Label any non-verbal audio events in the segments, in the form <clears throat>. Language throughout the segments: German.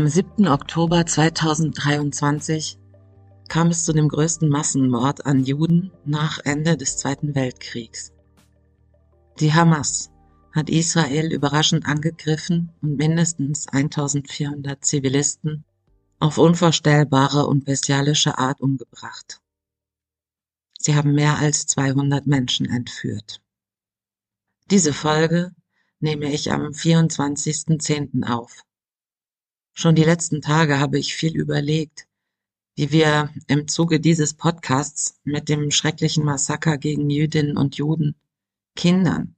Am 7. Oktober 2023 kam es zu dem größten Massenmord an Juden nach Ende des Zweiten Weltkriegs. Die Hamas hat Israel überraschend angegriffen und mindestens 1400 Zivilisten auf unvorstellbare und bestialische Art umgebracht. Sie haben mehr als 200 Menschen entführt. Diese Folge nehme ich am 24.10. auf. Schon die letzten Tage habe ich viel überlegt, wie wir im Zuge dieses Podcasts mit dem schrecklichen Massaker gegen Jüdinnen und Juden, Kindern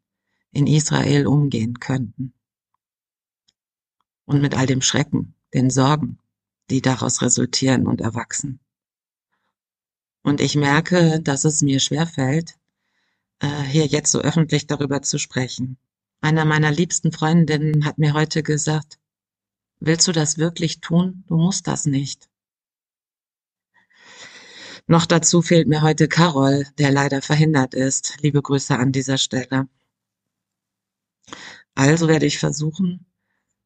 in Israel umgehen könnten. Und mit all dem Schrecken, den Sorgen, die daraus resultieren und erwachsen. Und ich merke, dass es mir schwerfällt, äh, hier jetzt so öffentlich darüber zu sprechen. Einer meiner liebsten Freundinnen hat mir heute gesagt, Willst du das wirklich tun? Du musst das nicht. Noch dazu fehlt mir heute Carol, der leider verhindert ist. Liebe Grüße an dieser Stelle. Also werde ich versuchen,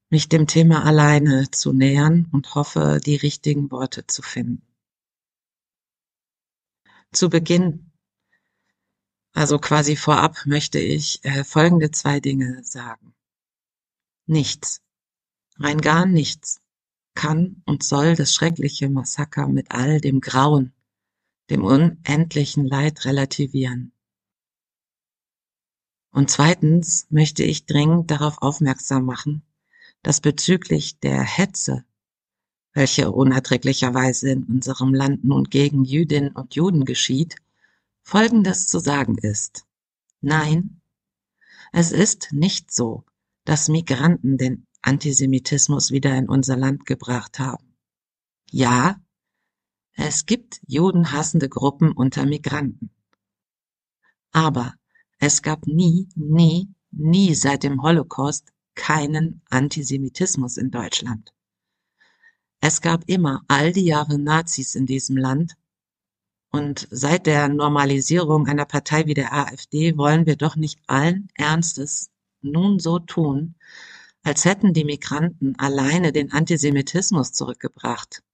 mich dem Thema alleine zu nähern und hoffe, die richtigen Worte zu finden. Zu Beginn, also quasi vorab, möchte ich äh, folgende zwei Dinge sagen. Nichts, Rein gar nichts kann und soll das schreckliche Massaker mit all dem Grauen, dem unendlichen Leid relativieren. Und zweitens möchte ich dringend darauf aufmerksam machen, dass bezüglich der Hetze, welche unerträglicherweise in unserem Land nun gegen Jüdinnen und Juden geschieht, Folgendes zu sagen ist. Nein, es ist nicht so, dass Migranten den Antisemitismus wieder in unser Land gebracht haben. Ja, es gibt judenhassende Gruppen unter Migranten. Aber es gab nie, nie, nie seit dem Holocaust keinen Antisemitismus in Deutschland. Es gab immer all die Jahre Nazis in diesem Land und seit der Normalisierung einer Partei wie der AfD wollen wir doch nicht allen Ernstes nun so tun, als hätten die Migranten alleine den Antisemitismus zurückgebracht.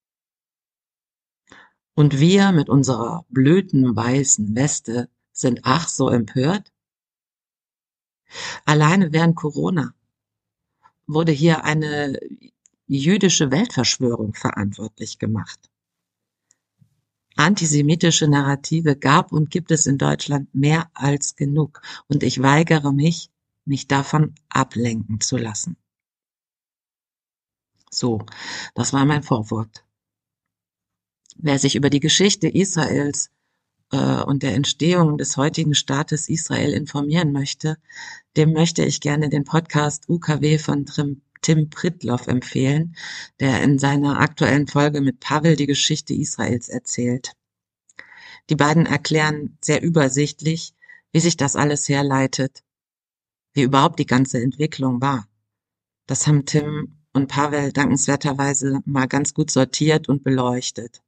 Und wir mit unserer blöden weißen Weste sind ach so empört? Alleine während Corona wurde hier eine jüdische Weltverschwörung verantwortlich gemacht. Antisemitische Narrative gab und gibt es in Deutschland mehr als genug, und ich weigere mich, mich davon ablenken zu lassen. So, das war mein Vorwort. Wer sich über die Geschichte Israels äh, und der Entstehung des heutigen Staates Israel informieren möchte, dem möchte ich gerne den Podcast UKW von Tim, Tim Pritloff empfehlen, der in seiner aktuellen Folge mit Pavel die Geschichte Israels erzählt. Die beiden erklären sehr übersichtlich, wie sich das alles herleitet, wie überhaupt die ganze Entwicklung war. Das haben Tim und Pavel dankenswerterweise mal ganz gut sortiert und beleuchtet.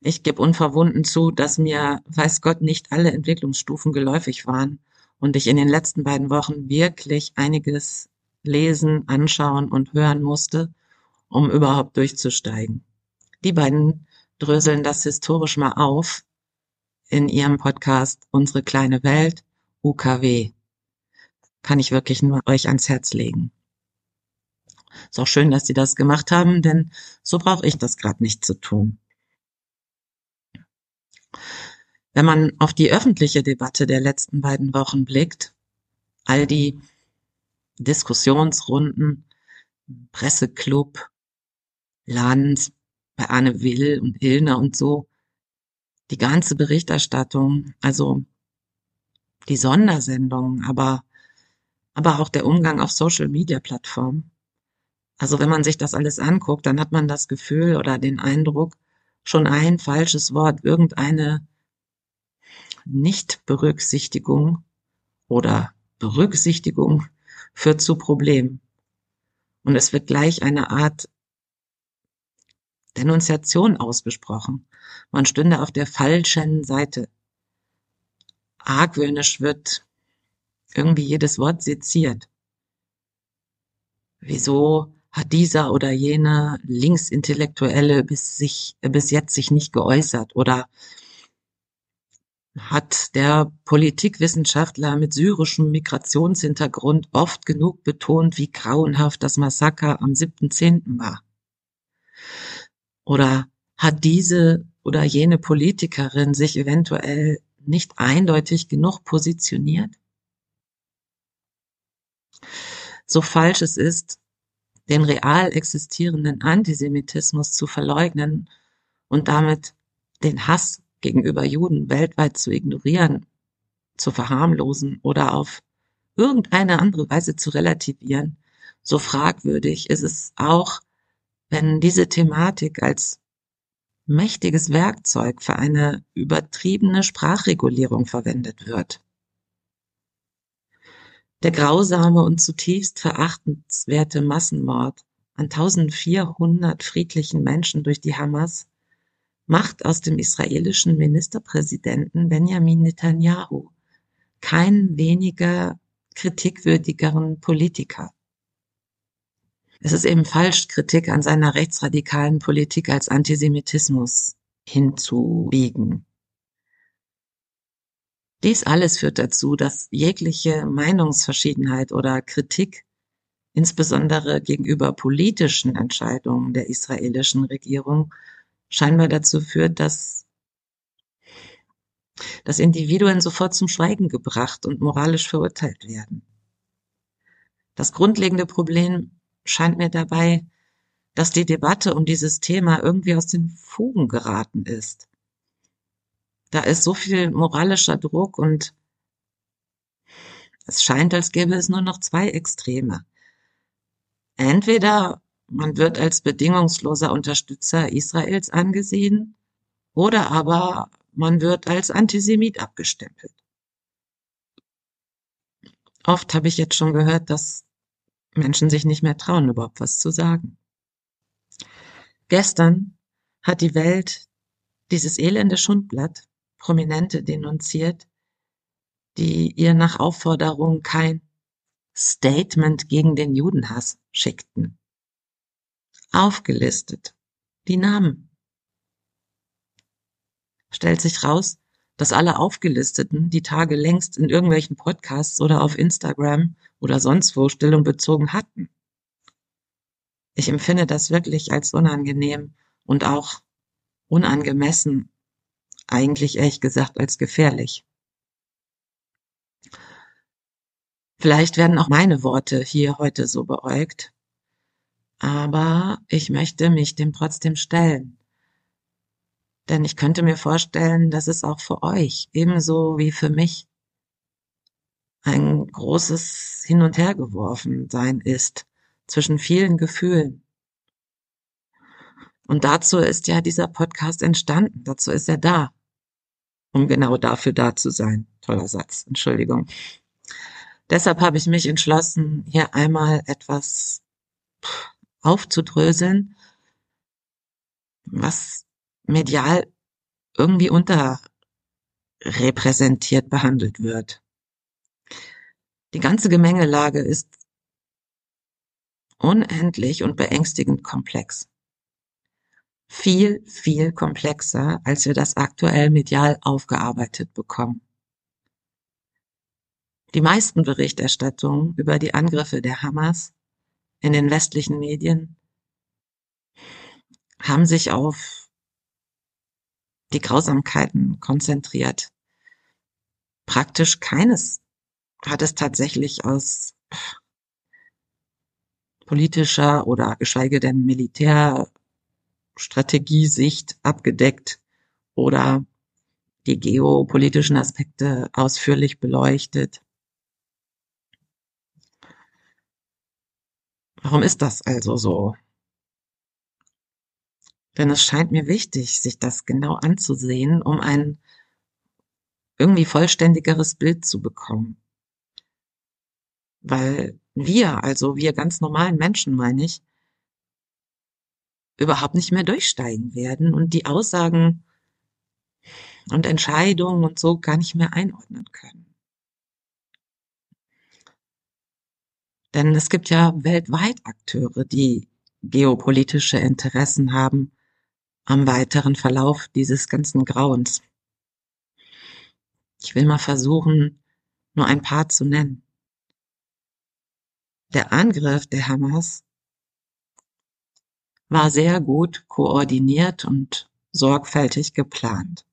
Ich gebe unverwunden zu, dass mir, weiß Gott, nicht alle Entwicklungsstufen geläufig waren und ich in den letzten beiden Wochen wirklich einiges lesen, anschauen und hören musste, um überhaupt durchzusteigen. Die beiden dröseln das historisch mal auf in ihrem Podcast Unsere kleine Welt, UKW. Kann ich wirklich nur euch ans Herz legen. Ist auch schön, dass Sie das gemacht haben, denn so brauche ich das gerade nicht zu tun. Wenn man auf die öffentliche Debatte der letzten beiden Wochen blickt, all die Diskussionsrunden, Presseclub, Land, bei Anne Will und Ilner und so, die ganze Berichterstattung, also die Sondersendungen, aber, aber auch der Umgang auf Social Media Plattformen, also wenn man sich das alles anguckt, dann hat man das Gefühl oder den Eindruck, schon ein falsches Wort, irgendeine Nichtberücksichtigung oder Berücksichtigung führt zu Problemen. Und es wird gleich eine Art Denunziation ausgesprochen. Man stünde auf der falschen Seite. Argwöhnisch wird irgendwie jedes Wort seziert. Wieso hat dieser oder jener Linksintellektuelle bis sich, bis jetzt sich nicht geäußert oder hat der Politikwissenschaftler mit syrischem Migrationshintergrund oft genug betont, wie grauenhaft das Massaker am 7.10. war. Oder hat diese oder jene Politikerin sich eventuell nicht eindeutig genug positioniert? So falsch es ist, den real existierenden Antisemitismus zu verleugnen und damit den Hass gegenüber Juden weltweit zu ignorieren, zu verharmlosen oder auf irgendeine andere Weise zu relativieren, so fragwürdig ist es auch, wenn diese Thematik als mächtiges Werkzeug für eine übertriebene Sprachregulierung verwendet wird. Der grausame und zutiefst verachtenswerte Massenmord an 1400 friedlichen Menschen durch die Hamas macht aus dem israelischen Ministerpräsidenten Benjamin Netanyahu keinen weniger kritikwürdigeren Politiker. Es ist eben falsch, Kritik an seiner rechtsradikalen Politik als Antisemitismus hinzubiegen. Dies alles führt dazu, dass jegliche Meinungsverschiedenheit oder Kritik, insbesondere gegenüber politischen Entscheidungen der israelischen Regierung, scheinbar dazu führt, dass dass Individuen sofort zum Schweigen gebracht und moralisch verurteilt werden. Das grundlegende Problem scheint mir dabei, dass die Debatte um dieses Thema irgendwie aus den Fugen geraten ist. Da ist so viel moralischer Druck und es scheint, als gäbe es nur noch zwei Extreme. Entweder man wird als bedingungsloser Unterstützer Israels angesehen oder aber man wird als Antisemit abgestempelt. Oft habe ich jetzt schon gehört, dass Menschen sich nicht mehr trauen, überhaupt was zu sagen. Gestern hat die Welt dieses elende Schundblatt Prominente denunziert, die ihr nach Aufforderung kein Statement gegen den Judenhass schickten. Aufgelistet. Die Namen. Stellt sich raus, dass alle Aufgelisteten die Tage längst in irgendwelchen Podcasts oder auf Instagram oder sonst wo Stellung bezogen hatten. Ich empfinde das wirklich als unangenehm und auch unangemessen, eigentlich ehrlich gesagt als gefährlich. Vielleicht werden auch meine Worte hier heute so beäugt, aber ich möchte mich dem trotzdem stellen. Denn ich könnte mir vorstellen, dass es auch für euch ebenso wie für mich ein großes Hin und Her geworfen sein ist zwischen vielen Gefühlen. Und dazu ist ja dieser Podcast entstanden. Dazu ist er da. Um genau dafür da zu sein. Toller Satz. Entschuldigung. Deshalb habe ich mich entschlossen, hier einmal etwas aufzudröseln, was medial irgendwie unterrepräsentiert behandelt wird. Die ganze Gemengelage ist unendlich und beängstigend komplex. Viel, viel komplexer, als wir das aktuell medial aufgearbeitet bekommen. Die meisten Berichterstattungen über die Angriffe der Hamas in den westlichen Medien haben sich auf die Grausamkeiten konzentriert. Praktisch keines hat es tatsächlich aus politischer oder geschweige denn Militärstrategiesicht abgedeckt oder die geopolitischen Aspekte ausführlich beleuchtet. Warum ist das also so? Denn es scheint mir wichtig, sich das genau anzusehen, um ein irgendwie vollständigeres Bild zu bekommen. Weil wir, also wir ganz normalen Menschen, meine ich, überhaupt nicht mehr durchsteigen werden und die Aussagen und Entscheidungen und so gar nicht mehr einordnen können. Denn es gibt ja weltweit Akteure, die geopolitische Interessen haben am weiteren Verlauf dieses ganzen Grauens. Ich will mal versuchen, nur ein paar zu nennen. Der Angriff der Hamas war sehr gut koordiniert und sorgfältig geplant.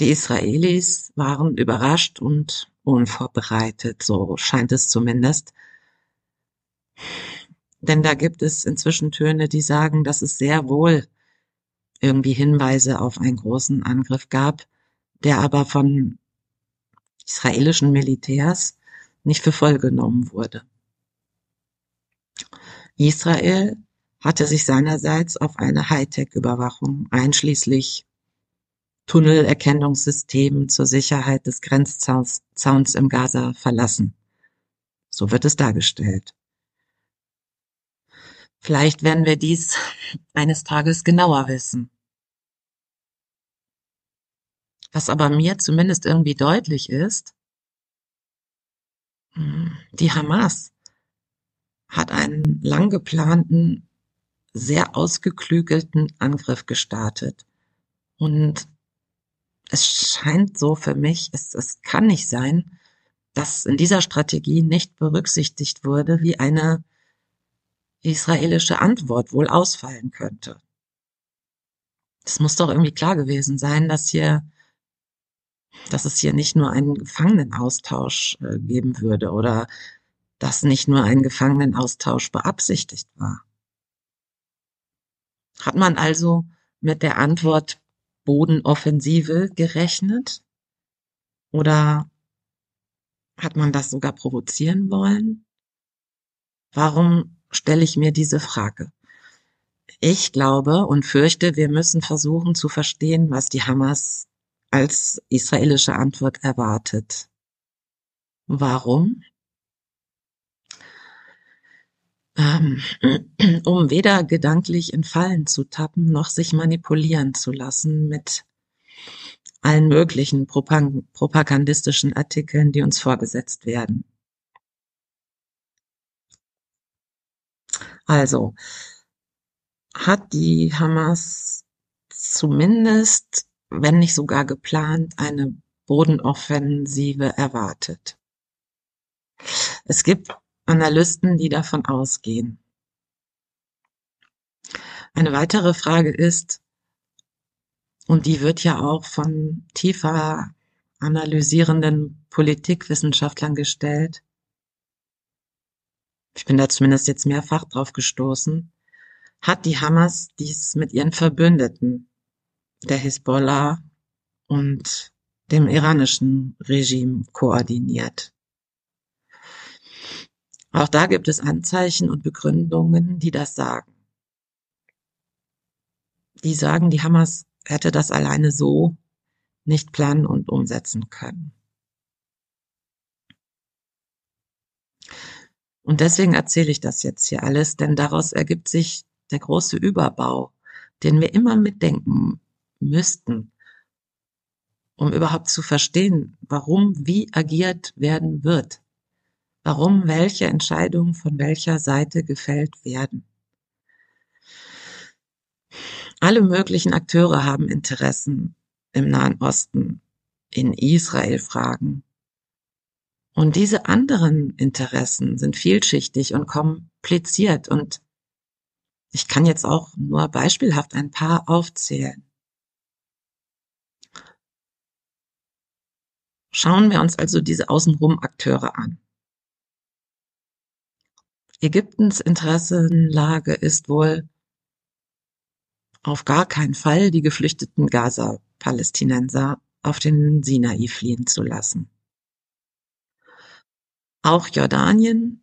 Die Israelis waren überrascht und unvorbereitet, so scheint es zumindest. Denn da gibt es inzwischen Töne, die sagen, dass es sehr wohl irgendwie Hinweise auf einen großen Angriff gab, der aber von israelischen Militärs nicht für voll genommen wurde. Israel hatte sich seinerseits auf eine Hightech-Überwachung einschließlich Tunnelerkennungssystemen zur Sicherheit des Grenzzauns im Gaza verlassen. So wird es dargestellt. Vielleicht werden wir dies <laughs> eines Tages genauer wissen. Was aber mir zumindest irgendwie deutlich ist, hm, die Hamas hat einen lang geplanten, sehr ausgeklügelten Angriff gestartet. Und es scheint so für mich, es, es kann nicht sein, dass in dieser Strategie nicht berücksichtigt wurde, wie eine israelische Antwort wohl ausfallen könnte. Es muss doch irgendwie klar gewesen sein, dass hier, dass es hier nicht nur einen Gefangenenaustausch äh, geben würde oder dass nicht nur ein Gefangenenaustausch beabsichtigt war. Hat man also mit der Antwort Bodenoffensive gerechnet? Oder hat man das sogar provozieren wollen? Warum stelle ich mir diese Frage? Ich glaube und fürchte, wir müssen versuchen zu verstehen, was die Hamas als israelische Antwort erwartet. Warum? Ähm, <clears throat> um weder gedanklich in Fallen zu tappen, noch sich manipulieren zu lassen mit allen möglichen propagandistischen Artikeln, die uns vorgesetzt werden. Also, hat die Hamas zumindest, wenn nicht sogar geplant, eine Bodenoffensive erwartet. Es gibt Analysten, die davon ausgehen. Eine weitere Frage ist, und die wird ja auch von tiefer analysierenden Politikwissenschaftlern gestellt. Ich bin da zumindest jetzt mehrfach drauf gestoßen. Hat die Hamas dies mit ihren Verbündeten, der Hisbollah und dem iranischen Regime koordiniert? Auch da gibt es Anzeichen und Begründungen, die das sagen. Die sagen, die Hamas hätte das alleine so nicht planen und umsetzen können. Und deswegen erzähle ich das jetzt hier alles, denn daraus ergibt sich der große Überbau, den wir immer mitdenken müssten, um überhaupt zu verstehen, warum wie agiert werden wird warum welche Entscheidungen von welcher Seite gefällt werden. Alle möglichen Akteure haben Interessen im Nahen Osten, in Israel-Fragen. Und diese anderen Interessen sind vielschichtig und kompliziert und ich kann jetzt auch nur beispielhaft ein paar aufzählen. Schauen wir uns also diese außenrum Akteure an. Ägyptens Interessenlage ist wohl auf gar keinen Fall die geflüchteten Gaza-Palästinenser auf den Sinai fliehen zu lassen. Auch Jordanien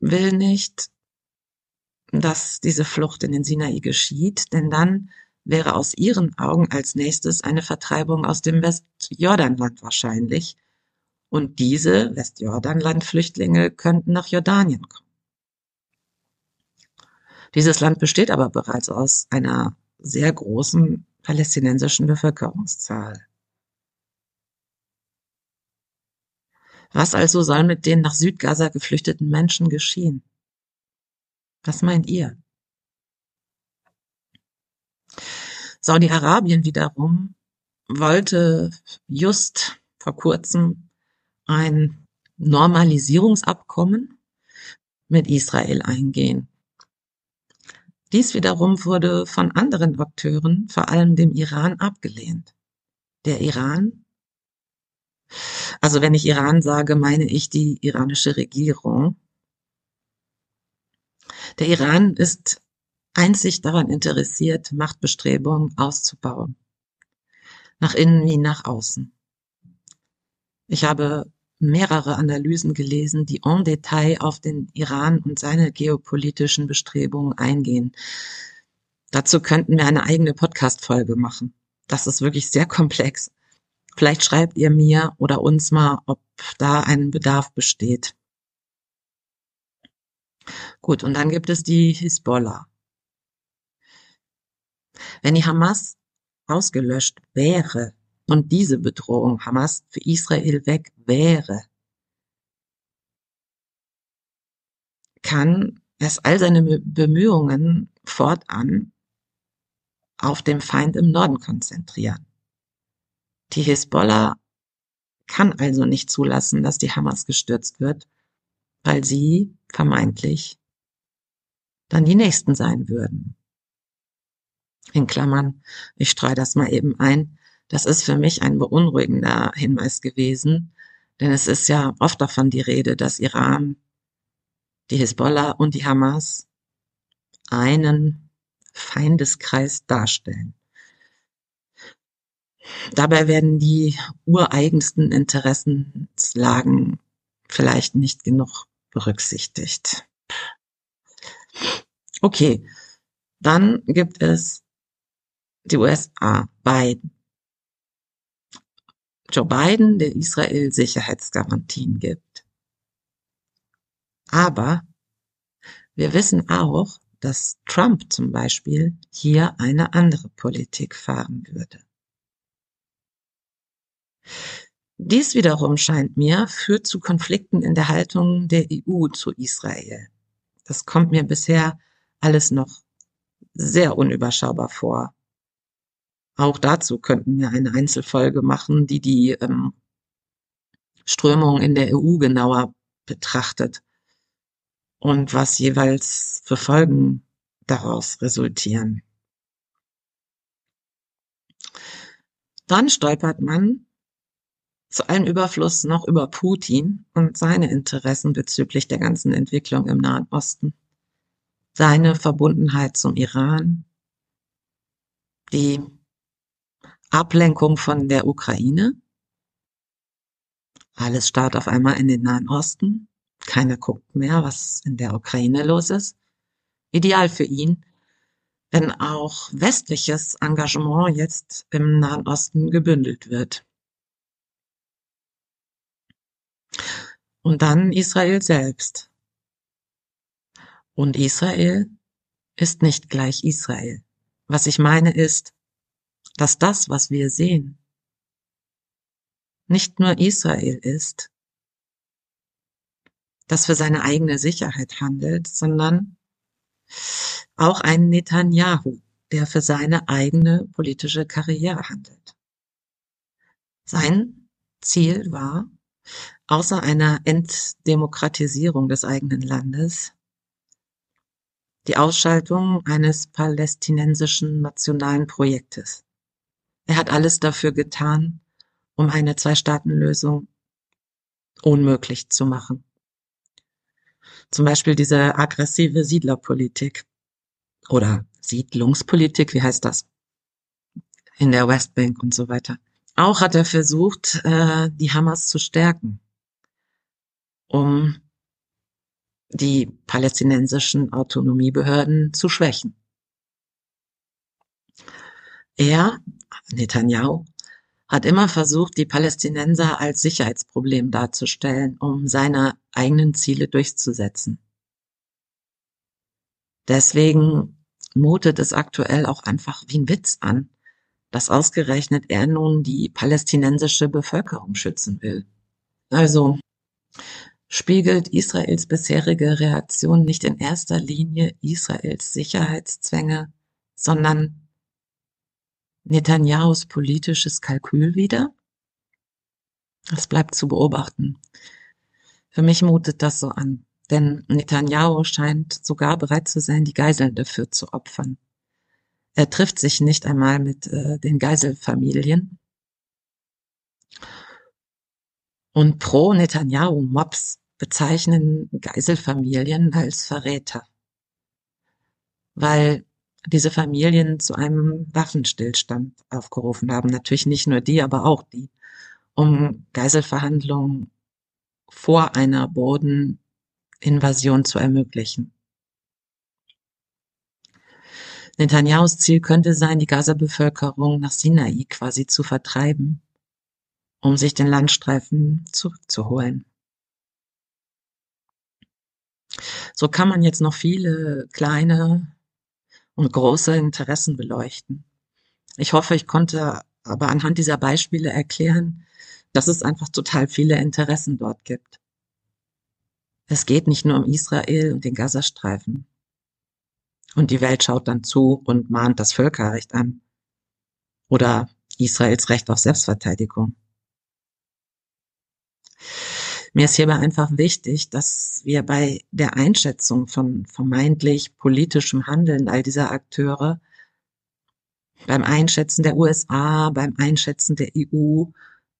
will nicht, dass diese Flucht in den Sinai geschieht, denn dann wäre aus ihren Augen als nächstes eine Vertreibung aus dem Westjordanland wahrscheinlich. Und diese Westjordanland-Flüchtlinge könnten nach Jordanien kommen. Dieses Land besteht aber bereits aus einer sehr großen palästinensischen Bevölkerungszahl. Was also soll mit den nach Südgaza geflüchteten Menschen geschehen? Was meint ihr? Saudi-Arabien wiederum wollte just vor kurzem ein Normalisierungsabkommen mit Israel eingehen. Dies wiederum wurde von anderen Akteuren, vor allem dem Iran, abgelehnt. Der Iran, also wenn ich Iran sage, meine ich die iranische Regierung. Der Iran ist einzig daran interessiert, Machtbestrebungen auszubauen. Nach innen wie nach außen. Ich habe mehrere Analysen gelesen, die en Detail auf den Iran und seine geopolitischen Bestrebungen eingehen. Dazu könnten wir eine eigene Podcast-Folge machen. Das ist wirklich sehr komplex. Vielleicht schreibt ihr mir oder uns mal, ob da ein Bedarf besteht. Gut, und dann gibt es die Hisbollah. Wenn die Hamas ausgelöscht wäre, und diese Bedrohung Hamas für Israel weg wäre, kann es all seine Bemühungen fortan auf den Feind im Norden konzentrieren. Die Hisbollah kann also nicht zulassen, dass die Hamas gestürzt wird, weil sie vermeintlich dann die Nächsten sein würden. In Klammern, ich streue das mal eben ein, das ist für mich ein beunruhigender Hinweis gewesen, denn es ist ja oft davon die Rede, dass Iran, die Hisbollah und die Hamas einen Feindeskreis darstellen. Dabei werden die ureigensten Interessenslagen vielleicht nicht genug berücksichtigt. Okay, dann gibt es die USA, Biden. Joe Biden, der Israel Sicherheitsgarantien gibt. Aber wir wissen auch, dass Trump zum Beispiel hier eine andere Politik fahren würde. Dies wiederum scheint mir führt zu Konflikten in der Haltung der EU zu Israel. Das kommt mir bisher alles noch sehr unüberschaubar vor. Auch dazu könnten wir eine Einzelfolge machen, die die ähm, Strömung in der EU genauer betrachtet und was jeweils für Folgen daraus resultieren. Dann stolpert man zu allem Überfluss noch über Putin und seine Interessen bezüglich der ganzen Entwicklung im Nahen Osten, seine Verbundenheit zum Iran, die Ablenkung von der Ukraine. Alles starrt auf einmal in den Nahen Osten. Keiner guckt mehr, was in der Ukraine los ist. Ideal für ihn, wenn auch westliches Engagement jetzt im Nahen Osten gebündelt wird. Und dann Israel selbst. Und Israel ist nicht gleich Israel. Was ich meine ist, dass das, was wir sehen, nicht nur Israel ist, das für seine eigene Sicherheit handelt, sondern auch ein Netanyahu, der für seine eigene politische Karriere handelt. Sein Ziel war, außer einer Entdemokratisierung des eigenen Landes, die Ausschaltung eines palästinensischen nationalen Projektes. Er hat alles dafür getan, um eine Zwei-Staaten-Lösung unmöglich zu machen. Zum Beispiel diese aggressive Siedlerpolitik oder Siedlungspolitik, wie heißt das? In der Westbank und so weiter. Auch hat er versucht, äh, die Hamas zu stärken, um die palästinensischen Autonomiebehörden zu schwächen. Er Netanyahu hat immer versucht, die Palästinenser als Sicherheitsproblem darzustellen, um seine eigenen Ziele durchzusetzen. Deswegen mutet es aktuell auch einfach wie ein Witz an, dass ausgerechnet er nun die palästinensische Bevölkerung schützen will. Also Spiegelt Israels bisherige Reaktion nicht in erster Linie Israels Sicherheitszwänge, sondern Netanyahus politisches Kalkül wider? Das bleibt zu beobachten. Für mich mutet das so an, denn Netanyahu scheint sogar bereit zu sein, die Geiseln dafür zu opfern. Er trifft sich nicht einmal mit äh, den Geiselfamilien. Und pro Netanyahu-Mobs bezeichnen Geiselfamilien als Verräter, weil diese Familien zu einem Waffenstillstand aufgerufen haben. Natürlich nicht nur die, aber auch die, um Geiselverhandlungen vor einer Bodeninvasion zu ermöglichen. Netanyahus Ziel könnte sein, die Gaza-Bevölkerung nach Sinai quasi zu vertreiben, um sich den Landstreifen zurückzuholen. So kann man jetzt noch viele kleine und große Interessen beleuchten. Ich hoffe, ich konnte aber anhand dieser Beispiele erklären, dass es einfach total viele Interessen dort gibt. Es geht nicht nur um Israel und den Gazastreifen. Und die Welt schaut dann zu und mahnt das Völkerrecht an. Oder Israels Recht auf Selbstverteidigung. Mir ist hierbei einfach wichtig, dass wir bei der Einschätzung von vermeintlich politischem Handeln all dieser Akteure, beim Einschätzen der USA, beim Einschätzen der EU,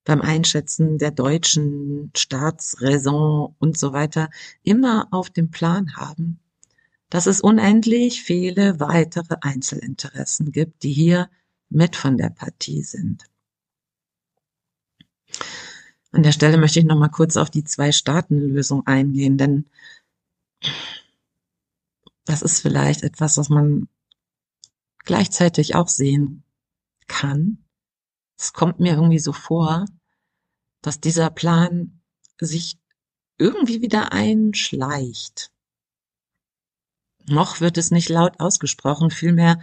beim Einschätzen der deutschen Staatsräson und so weiter, immer auf dem Plan haben, dass es unendlich viele weitere Einzelinteressen gibt, die hier mit von der Partie sind. An der Stelle möchte ich noch mal kurz auf die Zwei-Staaten-Lösung eingehen, denn das ist vielleicht etwas, was man gleichzeitig auch sehen kann. Es kommt mir irgendwie so vor, dass dieser Plan sich irgendwie wieder einschleicht. Noch wird es nicht laut ausgesprochen, vielmehr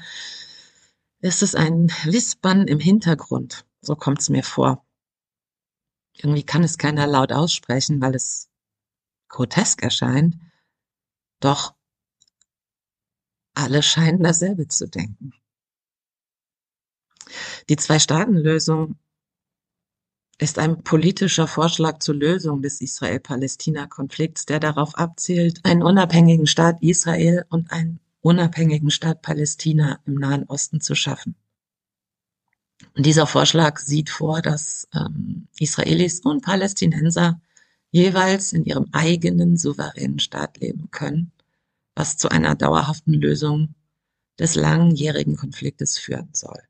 ist es ein Wispern im Hintergrund. So kommt es mir vor. Irgendwie kann es keiner laut aussprechen, weil es grotesk erscheint. Doch alle scheinen dasselbe zu denken. Die Zwei-Staaten-Lösung ist ein politischer Vorschlag zur Lösung des Israel-Palästina-Konflikts, der darauf abzielt, einen unabhängigen Staat Israel und einen unabhängigen Staat Palästina im Nahen Osten zu schaffen. Dieser Vorschlag sieht vor, dass ähm, Israelis und Palästinenser jeweils in ihrem eigenen souveränen Staat leben können, was zu einer dauerhaften Lösung des langjährigen Konfliktes führen soll.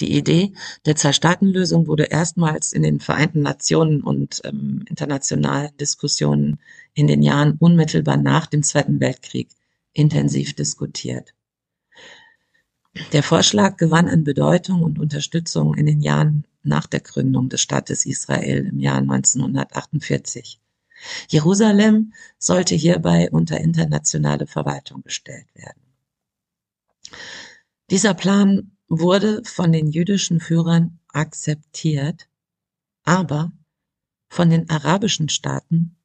Die Idee der Zwei-Staaten-Lösung wurde erstmals in den Vereinten Nationen und ähm, internationalen Diskussionen in den Jahren unmittelbar nach dem Zweiten Weltkrieg intensiv diskutiert. Der Vorschlag gewann an Bedeutung und Unterstützung in den Jahren nach der Gründung des Staates Israel im Jahr 1948. Jerusalem sollte hierbei unter internationale Verwaltung gestellt werden. Dieser Plan wurde von den jüdischen Führern akzeptiert, aber von den arabischen Staaten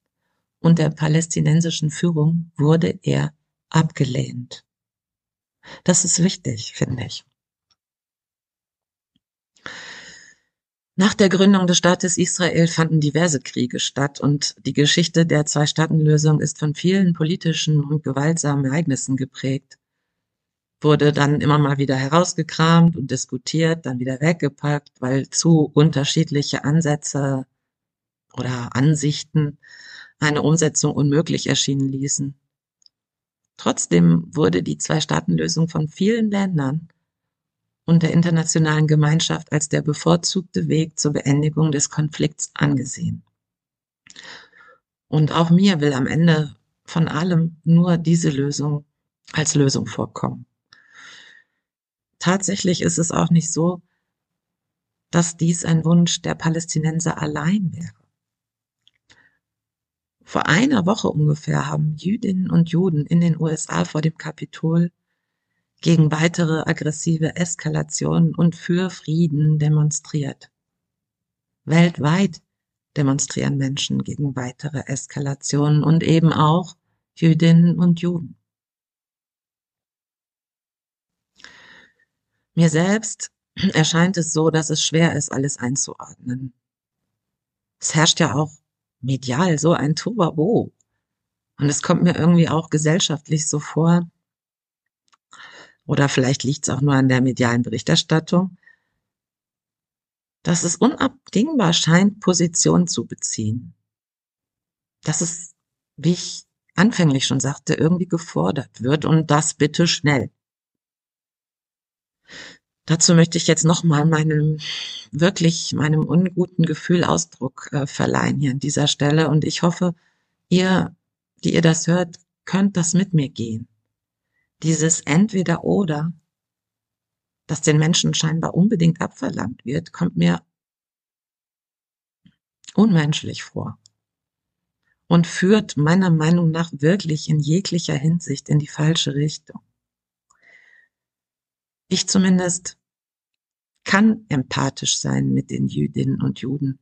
und der palästinensischen Führung wurde er abgelehnt. Das ist wichtig, finde ich. Nach der Gründung des Staates Israel fanden diverse Kriege statt und die Geschichte der Zwei-Staaten-Lösung ist von vielen politischen und gewaltsamen Ereignissen geprägt. Wurde dann immer mal wieder herausgekramt und diskutiert, dann wieder weggepackt, weil zu unterschiedliche Ansätze oder Ansichten eine Umsetzung unmöglich erschienen ließen. Trotzdem wurde die Zwei-Staaten-Lösung von vielen Ländern und der internationalen Gemeinschaft als der bevorzugte Weg zur Beendigung des Konflikts angesehen. Und auch mir will am Ende von allem nur diese Lösung als Lösung vorkommen. Tatsächlich ist es auch nicht so, dass dies ein Wunsch der Palästinenser allein wäre. Vor einer Woche ungefähr haben Jüdinnen und Juden in den USA vor dem Kapitol gegen weitere aggressive Eskalationen und für Frieden demonstriert. Weltweit demonstrieren Menschen gegen weitere Eskalationen und eben auch Jüdinnen und Juden. Mir selbst erscheint es so, dass es schwer ist, alles einzuordnen. Es herrscht ja auch medial so ein Tobabo. Und es kommt mir irgendwie auch gesellschaftlich so vor, oder vielleicht liegt es auch nur an der medialen Berichterstattung, dass es unabdingbar scheint, Position zu beziehen. Dass es, wie ich anfänglich schon sagte, irgendwie gefordert wird und das bitte schnell. Dazu möchte ich jetzt nochmal meinem, wirklich meinem unguten Gefühl Ausdruck äh, verleihen hier an dieser Stelle und ich hoffe, ihr, die ihr das hört, könnt das mit mir gehen. Dieses entweder oder das den Menschen scheinbar unbedingt abverlangt wird, kommt mir unmenschlich vor und führt meiner Meinung nach wirklich in jeglicher Hinsicht in die falsche Richtung. Ich zumindest kann empathisch sein mit den Jüdinnen und Juden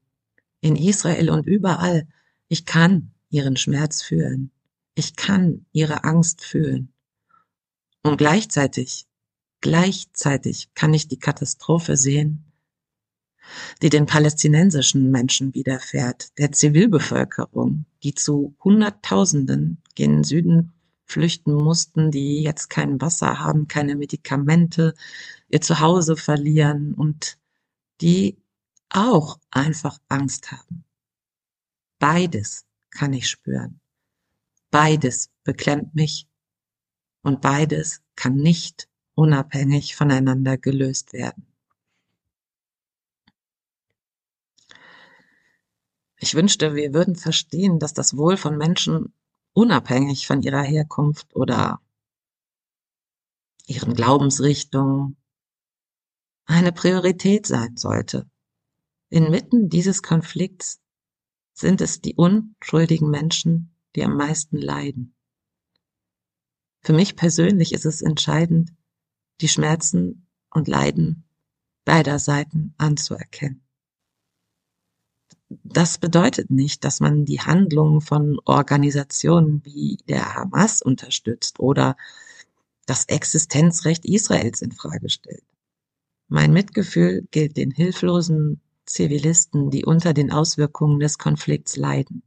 in Israel und überall. Ich kann ihren Schmerz fühlen. Ich kann ihre Angst fühlen. Und gleichzeitig Gleichzeitig kann ich die Katastrophe sehen, die den palästinensischen Menschen widerfährt, der Zivilbevölkerung, die zu Hunderttausenden gen Süden flüchten mussten, die jetzt kein Wasser haben, keine Medikamente, ihr Zuhause verlieren und die auch einfach Angst haben. Beides kann ich spüren. Beides beklemmt mich und beides kann nicht unabhängig voneinander gelöst werden. Ich wünschte, wir würden verstehen, dass das Wohl von Menschen unabhängig von ihrer Herkunft oder ihren Glaubensrichtungen eine Priorität sein sollte. Inmitten dieses Konflikts sind es die unschuldigen Menschen, die am meisten leiden. Für mich persönlich ist es entscheidend, die Schmerzen und Leiden beider Seiten anzuerkennen. Das bedeutet nicht, dass man die Handlungen von Organisationen wie der Hamas unterstützt oder das Existenzrecht Israels in Frage stellt. Mein Mitgefühl gilt den hilflosen Zivilisten, die unter den Auswirkungen des Konflikts leiden.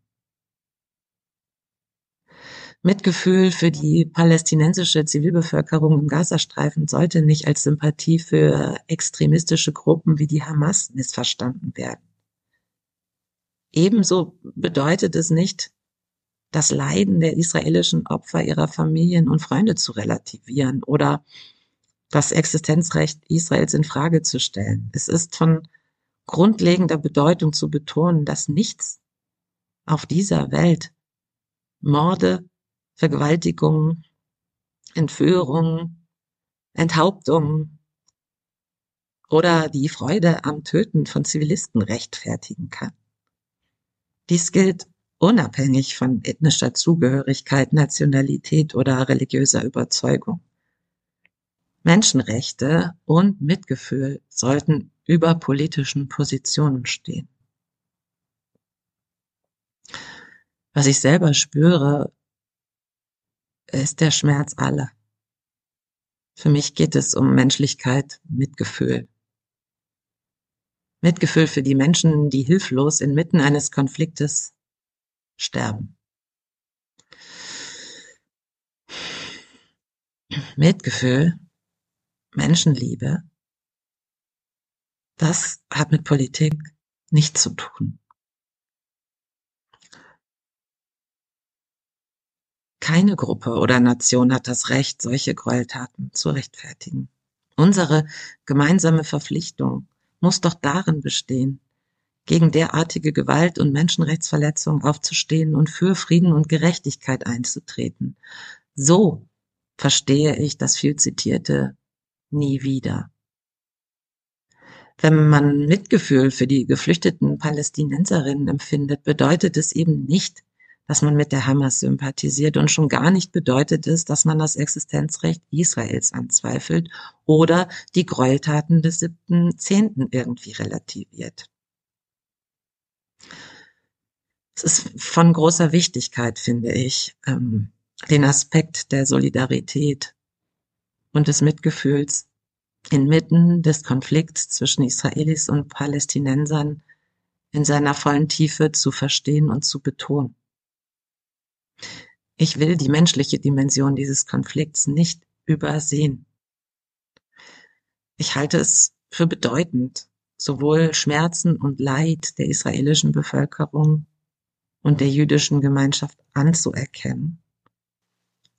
Mitgefühl für die palästinensische Zivilbevölkerung im Gazastreifen sollte nicht als Sympathie für extremistische Gruppen wie die Hamas missverstanden werden. Ebenso bedeutet es nicht, das Leiden der israelischen Opfer ihrer Familien und Freunde zu relativieren oder das Existenzrecht Israels in Frage zu stellen. Es ist von grundlegender Bedeutung zu betonen, dass nichts auf dieser Welt Morde, Vergewaltigung, Entführung, Enthauptung oder die Freude am Töten von Zivilisten rechtfertigen kann. Dies gilt unabhängig von ethnischer Zugehörigkeit, Nationalität oder religiöser Überzeugung. Menschenrechte und Mitgefühl sollten über politischen Positionen stehen. Was ich selber spüre, ist der Schmerz aller. Für mich geht es um Menschlichkeit, Mitgefühl. Mitgefühl für die Menschen, die hilflos inmitten eines Konfliktes sterben. Mitgefühl, Menschenliebe, das hat mit Politik nichts zu tun. Keine Gruppe oder Nation hat das Recht, solche Gräueltaten zu rechtfertigen. Unsere gemeinsame Verpflichtung muss doch darin bestehen, gegen derartige Gewalt und Menschenrechtsverletzungen aufzustehen und für Frieden und Gerechtigkeit einzutreten. So verstehe ich das viel zitierte nie wieder. Wenn man Mitgefühl für die geflüchteten Palästinenserinnen empfindet, bedeutet es eben nicht, dass man mit der Hamas sympathisiert und schon gar nicht bedeutet es, dass man das Existenzrecht Israels anzweifelt oder die Gräueltaten des 7.10. irgendwie relativiert. Es ist von großer Wichtigkeit, finde ich, ähm, den Aspekt der Solidarität und des Mitgefühls inmitten des Konflikts zwischen Israelis und Palästinensern in seiner vollen Tiefe zu verstehen und zu betonen. Ich will die menschliche Dimension dieses Konflikts nicht übersehen. Ich halte es für bedeutend, sowohl Schmerzen und Leid der israelischen Bevölkerung und der jüdischen Gemeinschaft anzuerkennen,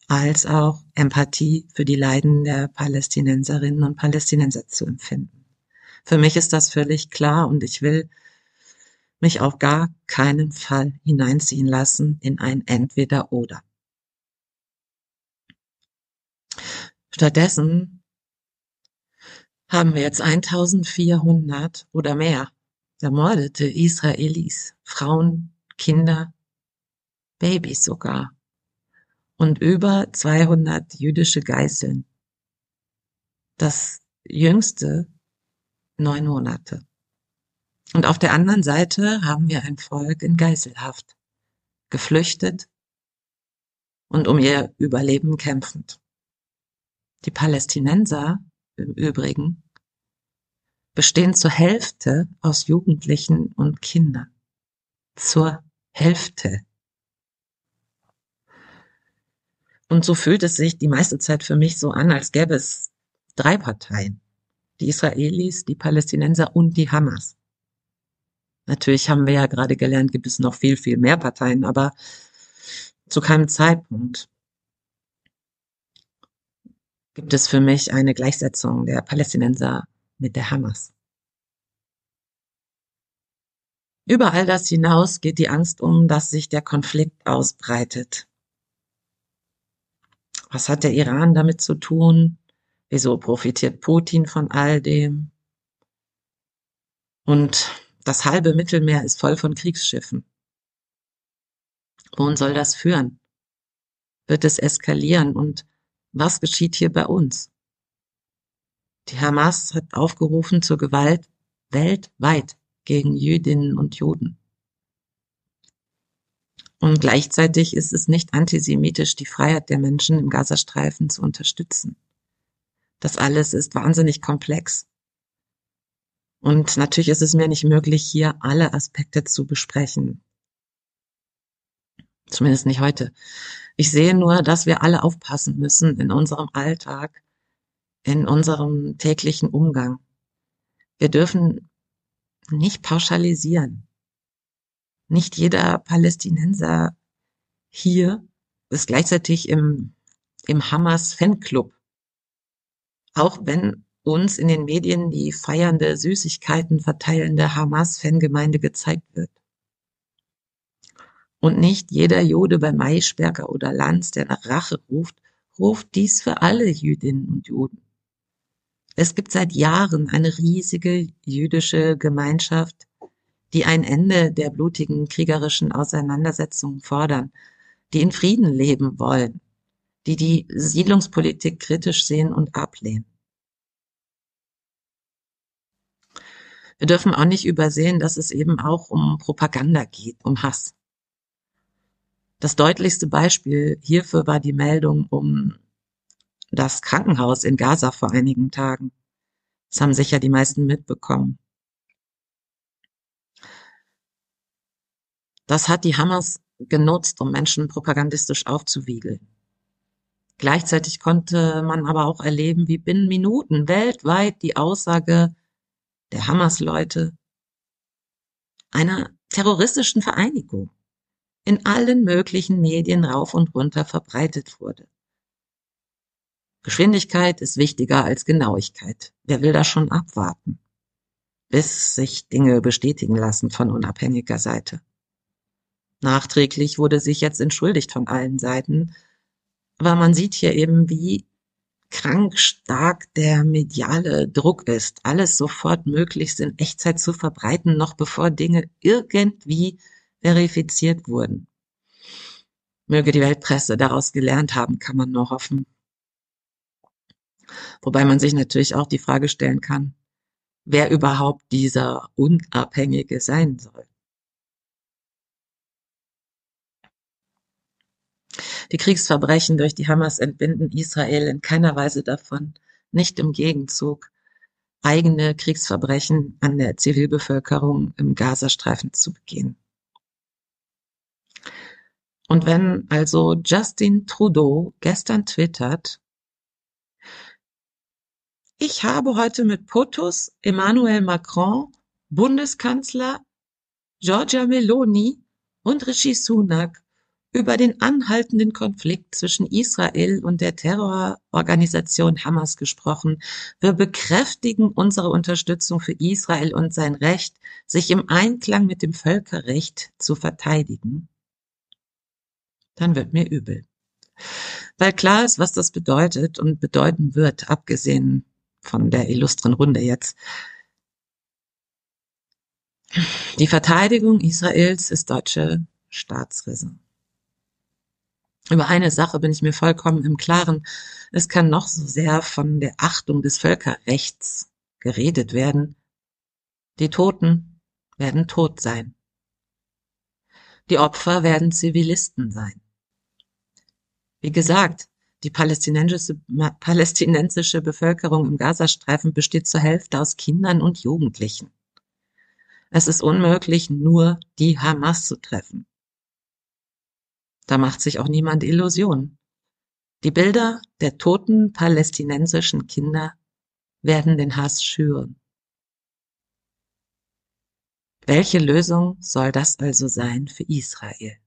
als auch Empathie für die Leiden der Palästinenserinnen und Palästinenser zu empfinden. Für mich ist das völlig klar und ich will mich auf gar keinen Fall hineinziehen lassen in ein Entweder-Oder. Stattdessen haben wir jetzt 1400 oder mehr ermordete Israelis, Frauen, Kinder, Babys sogar und über 200 jüdische Geißeln. Das jüngste neun Monate. Und auf der anderen Seite haben wir ein Volk in Geiselhaft, geflüchtet und um ihr Überleben kämpfend. Die Palästinenser im Übrigen bestehen zur Hälfte aus Jugendlichen und Kindern. Zur Hälfte. Und so fühlt es sich die meiste Zeit für mich so an, als gäbe es drei Parteien. Die Israelis, die Palästinenser und die Hamas. Natürlich haben wir ja gerade gelernt, gibt es noch viel, viel mehr Parteien, aber zu keinem Zeitpunkt gibt es für mich eine Gleichsetzung der Palästinenser mit der Hamas. Über all das hinaus geht die Angst um, dass sich der Konflikt ausbreitet. Was hat der Iran damit zu tun? Wieso profitiert Putin von all dem? Und das halbe Mittelmeer ist voll von Kriegsschiffen. Wohin soll das führen? Wird es eskalieren? Und was geschieht hier bei uns? Die Hamas hat aufgerufen zur Gewalt weltweit gegen Jüdinnen und Juden. Und gleichzeitig ist es nicht antisemitisch, die Freiheit der Menschen im Gazastreifen zu unterstützen. Das alles ist wahnsinnig komplex. Und natürlich ist es mir nicht möglich, hier alle Aspekte zu besprechen. Zumindest nicht heute. Ich sehe nur, dass wir alle aufpassen müssen in unserem Alltag, in unserem täglichen Umgang. Wir dürfen nicht pauschalisieren. Nicht jeder Palästinenser hier ist gleichzeitig im, im Hamas Fanclub. Auch wenn uns in den Medien die feiernde Süßigkeiten verteilende Hamas-Fangemeinde gezeigt wird. Und nicht jeder Jude bei Maischberger oder Lanz, der nach Rache ruft, ruft dies für alle Jüdinnen und Juden. Es gibt seit Jahren eine riesige jüdische Gemeinschaft, die ein Ende der blutigen kriegerischen Auseinandersetzungen fordern, die in Frieden leben wollen, die die Siedlungspolitik kritisch sehen und ablehnen. Wir dürfen auch nicht übersehen, dass es eben auch um Propaganda geht, um Hass. Das deutlichste Beispiel hierfür war die Meldung um das Krankenhaus in Gaza vor einigen Tagen. Das haben sicher die meisten mitbekommen. Das hat die Hamas genutzt, um Menschen propagandistisch aufzuwiegeln. Gleichzeitig konnte man aber auch erleben, wie binnen Minuten weltweit die Aussage der Hamas-Leute, einer terroristischen Vereinigung, in allen möglichen Medien rauf und runter verbreitet wurde. Geschwindigkeit ist wichtiger als Genauigkeit. Wer will da schon abwarten, bis sich Dinge bestätigen lassen von unabhängiger Seite? Nachträglich wurde sich jetzt entschuldigt von allen Seiten, aber man sieht hier eben, wie krank stark der mediale Druck ist, alles sofort möglichst in Echtzeit zu verbreiten, noch bevor Dinge irgendwie verifiziert wurden. Möge die Weltpresse daraus gelernt haben, kann man nur hoffen. Wobei man sich natürlich auch die Frage stellen kann, wer überhaupt dieser Unabhängige sein soll. Die Kriegsverbrechen durch die Hamas entbinden Israel in keiner Weise davon, nicht im Gegenzug eigene Kriegsverbrechen an der Zivilbevölkerung im Gazastreifen zu begehen. Und wenn also Justin Trudeau gestern twittert, ich habe heute mit POTUS, Emmanuel Macron, Bundeskanzler Giorgia Meloni und Rishi Sunak über den anhaltenden Konflikt zwischen Israel und der Terrororganisation Hamas gesprochen. Wir bekräftigen unsere Unterstützung für Israel und sein Recht, sich im Einklang mit dem Völkerrecht zu verteidigen. Dann wird mir übel. Weil klar ist, was das bedeutet und bedeuten wird, abgesehen von der illustren Runde jetzt. Die Verteidigung Israels ist deutsche Staatsräson. Über eine Sache bin ich mir vollkommen im Klaren. Es kann noch so sehr von der Achtung des Völkerrechts geredet werden. Die Toten werden tot sein. Die Opfer werden Zivilisten sein. Wie gesagt, die palästinensische, palästinensische Bevölkerung im Gazastreifen besteht zur Hälfte aus Kindern und Jugendlichen. Es ist unmöglich, nur die Hamas zu treffen. Da macht sich auch niemand Illusionen. Die Bilder der toten palästinensischen Kinder werden den Hass schüren. Welche Lösung soll das also sein für Israel?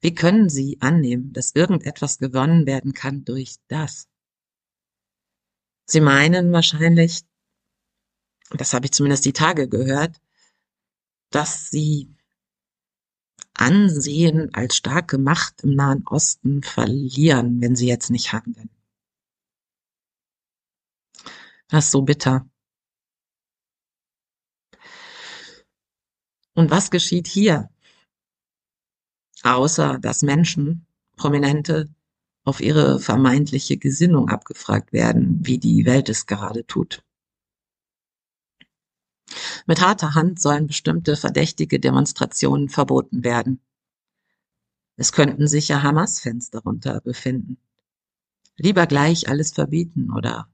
Wie können Sie annehmen, dass irgendetwas gewonnen werden kann durch das? Sie meinen wahrscheinlich, das habe ich zumindest die Tage gehört, dass Sie Ansehen als starke Macht im Nahen Osten verlieren, wenn Sie jetzt nicht handeln. Das ist so bitter. Und was geschieht hier? außer dass Menschen, Prominente, auf ihre vermeintliche Gesinnung abgefragt werden, wie die Welt es gerade tut. Mit harter Hand sollen bestimmte verdächtige Demonstrationen verboten werden. Es könnten sich ja Hamas-Fans darunter befinden. Lieber gleich alles verbieten oder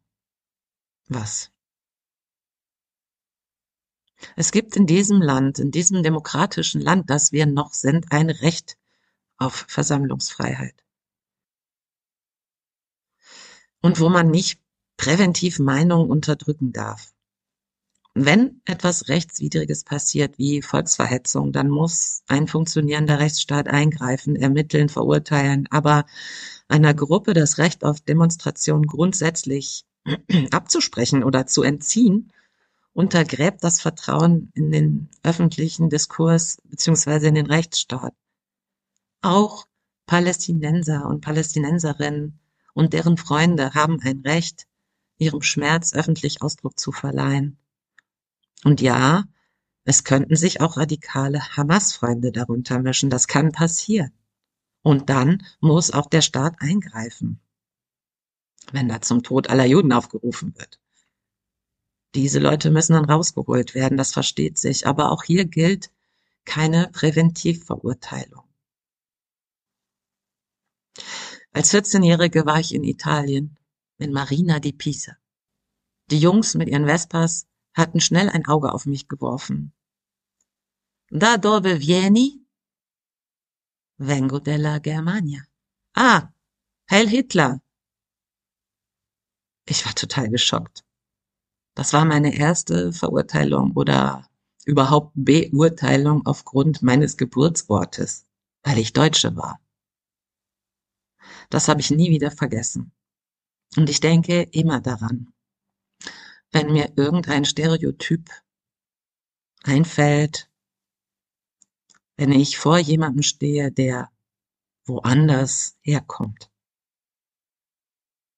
was? Es gibt in diesem Land, in diesem demokratischen Land, das wir noch sind, ein Recht auf Versammlungsfreiheit. Und wo man nicht präventiv Meinungen unterdrücken darf. Wenn etwas Rechtswidriges passiert, wie Volksverhetzung, dann muss ein funktionierender Rechtsstaat eingreifen, ermitteln, verurteilen. Aber einer Gruppe das Recht auf Demonstration grundsätzlich <clears throat> abzusprechen oder zu entziehen, untergräbt das Vertrauen in den öffentlichen Diskurs beziehungsweise in den Rechtsstaat. Auch Palästinenser und Palästinenserinnen und deren Freunde haben ein Recht, ihrem Schmerz öffentlich Ausdruck zu verleihen. Und ja, es könnten sich auch radikale Hamas-Freunde darunter mischen. Das kann passieren. Und dann muss auch der Staat eingreifen, wenn da zum Tod aller Juden aufgerufen wird. Diese Leute müssen dann rausgeholt werden, das versteht sich. Aber auch hier gilt keine Präventivverurteilung. Als 14-Jährige war ich in Italien, in Marina di Pisa. Die Jungs mit ihren Vespas hatten schnell ein Auge auf mich geworfen. Da dove vieni? Vengo della Germania. Ah, Heil Hitler. Ich war total geschockt. Das war meine erste Verurteilung oder überhaupt Beurteilung aufgrund meines Geburtsortes, weil ich Deutsche war. Das habe ich nie wieder vergessen. Und ich denke immer daran, wenn mir irgendein Stereotyp einfällt, wenn ich vor jemandem stehe, der woanders herkommt.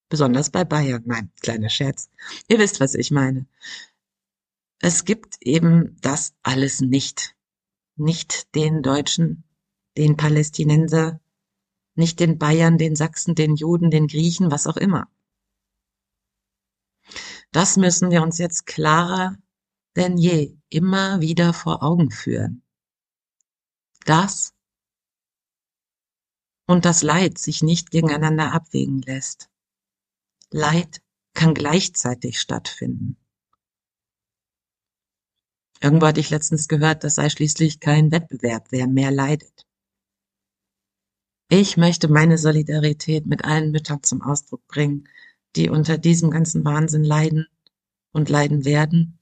Besonders bei Bayern. Nein, kleiner Scherz. Ihr wisst, was ich meine. Es gibt eben das alles nicht. Nicht den Deutschen, den Palästinenser, nicht den Bayern, den Sachsen, den Juden, den Griechen, was auch immer. Das müssen wir uns jetzt klarer denn je immer wieder vor Augen führen. Das und das Leid sich nicht gegeneinander abwägen lässt. Leid kann gleichzeitig stattfinden. Irgendwo hatte ich letztens gehört, das sei schließlich kein Wettbewerb, wer mehr leidet. Ich möchte meine Solidarität mit allen Müttern zum Ausdruck bringen, die unter diesem ganzen Wahnsinn leiden und leiden werden,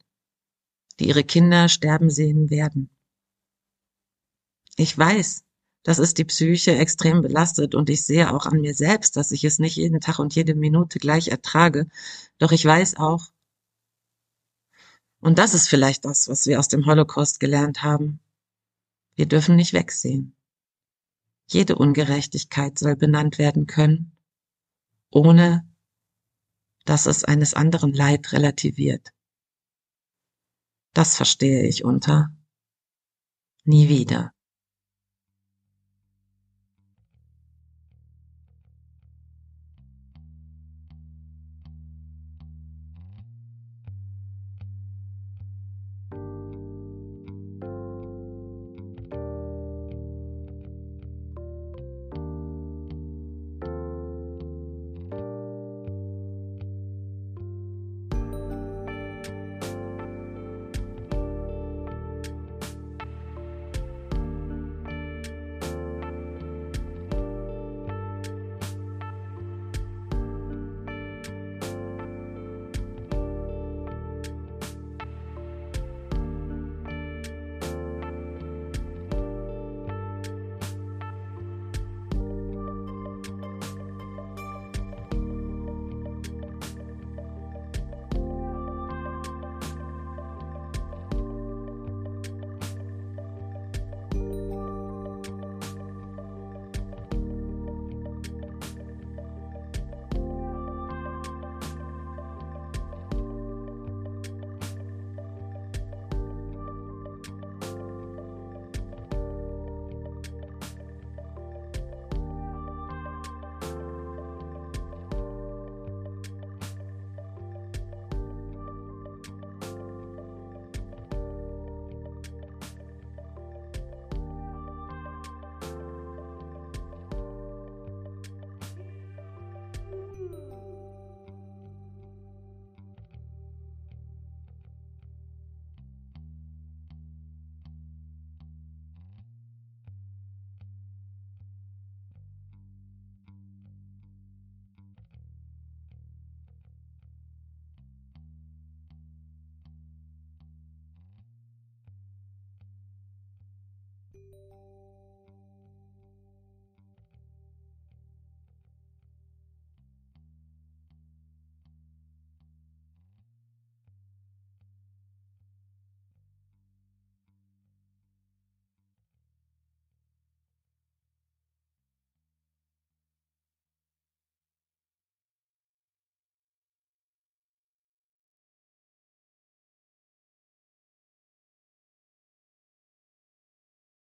die ihre Kinder sterben sehen werden. Ich weiß, dass es die Psyche extrem belastet und ich sehe auch an mir selbst, dass ich es nicht jeden Tag und jede Minute gleich ertrage. Doch ich weiß auch, und das ist vielleicht das, was wir aus dem Holocaust gelernt haben, wir dürfen nicht wegsehen. Jede Ungerechtigkeit soll benannt werden können, ohne dass es eines anderen Leid relativiert. Das verstehe ich unter nie wieder.